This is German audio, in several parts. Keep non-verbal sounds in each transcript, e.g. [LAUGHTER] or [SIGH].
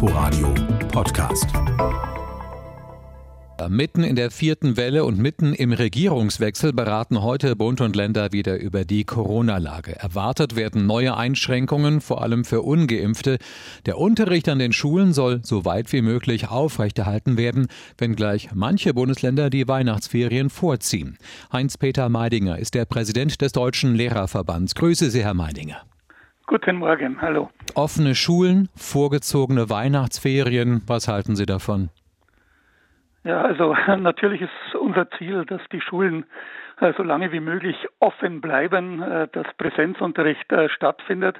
Inforadio Podcast. Mitten in der vierten Welle und mitten im Regierungswechsel beraten heute Bund und Länder wieder über die Corona-Lage. Erwartet werden neue Einschränkungen, vor allem für ungeimpfte. Der Unterricht an den Schulen soll so weit wie möglich aufrechterhalten werden, wenngleich manche Bundesländer die Weihnachtsferien vorziehen. Heinz-Peter Meidinger ist der Präsident des Deutschen Lehrerverbands. Grüße Sie, Herr Meidinger. Guten Morgen, hallo. Offene Schulen, vorgezogene Weihnachtsferien, was halten Sie davon? Ja, also [LAUGHS] natürlich ist unser Ziel, dass die Schulen äh, so lange wie möglich offen bleiben, äh, dass Präsenzunterricht äh, stattfindet.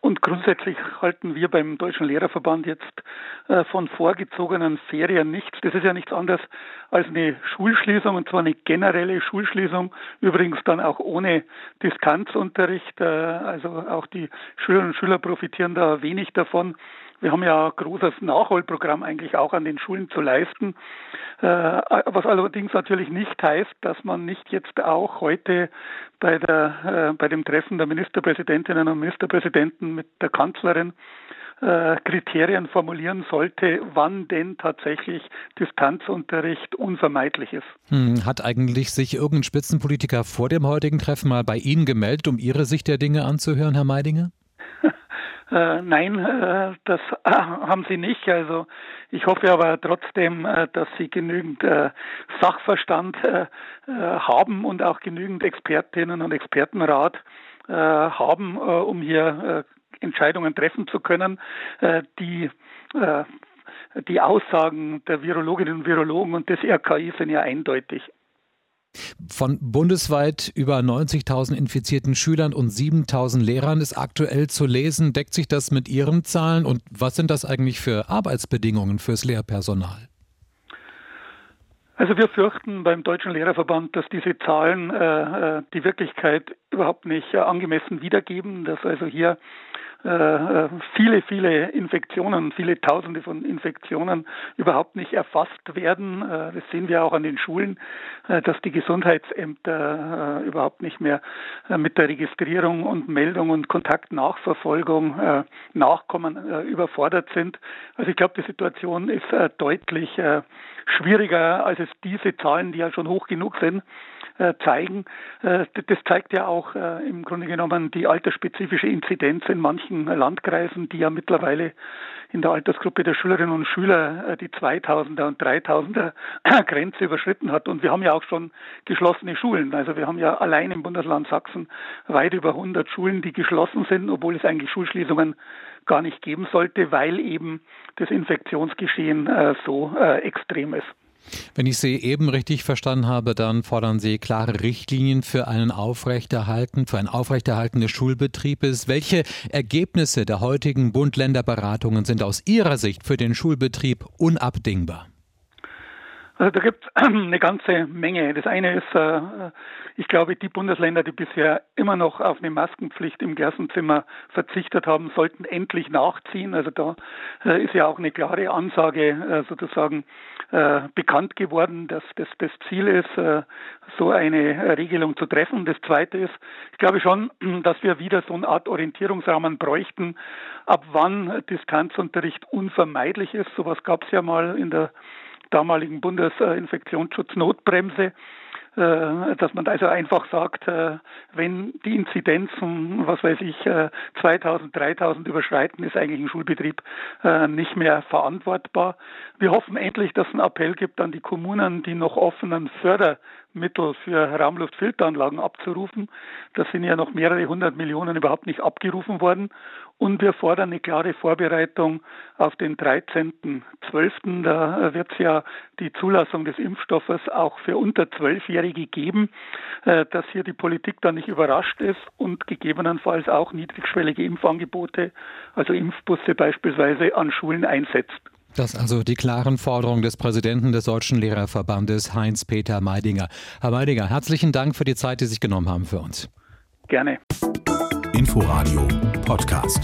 Und grundsätzlich halten wir beim Deutschen Lehrerverband jetzt äh, von vorgezogenen Ferien nichts. Das ist ja nichts anderes als eine Schulschließung und zwar eine generelle Schulschließung, übrigens dann auch ohne Distanzunterricht. Äh, also auch die Schülerinnen und Schüler profitieren da wenig davon. Wir haben ja ein großes Nachholprogramm eigentlich auch an den Schulen zu leisten, äh, was allerdings natürlich nicht heißt, dass man nicht jetzt auch heute bei, der, äh, bei dem Treffen der Ministerpräsidentinnen und Ministerpräsidenten mit der Kanzlerin äh, Kriterien formulieren sollte, wann denn tatsächlich Distanzunterricht unvermeidlich ist. Hm, hat eigentlich sich irgendein Spitzenpolitiker vor dem heutigen Treffen mal bei Ihnen gemeldet, um Ihre Sicht der Dinge anzuhören, Herr Meidinger? Äh, nein, äh, das äh, haben sie nicht. Also ich hoffe aber trotzdem, äh, dass sie genügend äh, Sachverstand äh, haben und auch genügend Expertinnen und Expertenrat haben, um hier Entscheidungen treffen zu können, die die Aussagen der Virologinnen und Virologen und des RKI sind ja eindeutig. Von bundesweit über 90.000 infizierten Schülern und 7.000 Lehrern ist aktuell zu lesen. Deckt sich das mit Ihren Zahlen? Und was sind das eigentlich für Arbeitsbedingungen fürs Lehrpersonal? Also wir fürchten beim Deutschen Lehrerverband, dass diese Zahlen äh, äh die Wirklichkeit überhaupt nicht äh, angemessen wiedergeben, dass also hier viele, viele Infektionen, viele Tausende von Infektionen überhaupt nicht erfasst werden. Äh, das sehen wir auch an den Schulen, dass die Gesundheitsämter überhaupt nicht mehr mit der Registrierung und Meldung und Kontaktnachverfolgung nachkommen, überfordert sind. Also ich glaube, die Situation ist deutlich schwieriger, als es diese Zahlen, die ja schon hoch genug sind, äh, zeigen. Äh, das zeigt ja auch äh, im Grunde genommen die altersspezifische Inzidenz in manchen Landkreisen, die ja mittlerweile in der Altersgruppe der Schülerinnen und Schüler die 2000er und 3000er Grenze überschritten hat. Und wir haben ja auch schon geschlossene Schulen. Also wir haben ja allein im Bundesland Sachsen weit über 100 Schulen, die geschlossen sind, obwohl es eigentlich Schulschließungen gar nicht geben sollte, weil eben das Infektionsgeschehen so extrem ist. Wenn ich Sie eben richtig verstanden habe, dann fordern Sie klare Richtlinien für einen Aufrechterhalten, für ein Aufrechterhalten des Schulbetriebes. Welche Ergebnisse der heutigen Bund-Länder-Beratungen sind aus Ihrer Sicht für den Schulbetrieb unabdingbar? Also da gibt es [CLEARS THROAT] eine ganze Menge. Das eine ist, äh, ich glaube, die Bundesländer, die bisher immer noch auf eine Maskenpflicht im Klassenzimmer verzichtet haben, sollten endlich nachziehen. Also da äh, ist ja auch eine klare Ansage äh, sozusagen bekannt geworden, dass das das Ziel ist, so eine Regelung zu treffen. Das Zweite ist, ich glaube schon, [CLEARS THROAT] dass wir wieder so eine Art Orientierungsrahmen bräuchten, ab wann Distanzunterricht unvermeidlich ist. Sowas gab es ja mal in der damaligen Bundesinfektionsschutznotbremse, äh, dass man also einfach sagt, äh, wenn die Inzidenzen, was weiß ich, 2000, äh, 3000 überschreiten, ist eigentlich ein Schulbetrieb nicht mehr verantwortbar. Wir hoffen endlich, dass es einen Appell gibt an die Kommunen, die noch offenen Fördermittel für Raumluftfilteranlagen abzurufen. Das sind ja noch mehrere hundert Millionen überhaupt nicht abgerufen worden. Und wir fordern eine klare Vorbereitung auf den 13.12. Da wird es ja die Zulassung des Impfstoffes auch für unter Zwölfjährige geben, äh, dass hier die Politik dann nicht überrascht ist und gegebenenfalls auch niedrigschwellige Impfangebote, also Impfbusse beispielsweise an Schulen einsetzt. Das also die klaren Forderungen des Präsidenten des Deutschen Lehrerverbandes, Heinz-Peter Meidinger. Herr Meidinger, herzlichen Dank für die Zeit, die Sie sich genommen haben für uns. Gerne. Inforadio Podcast.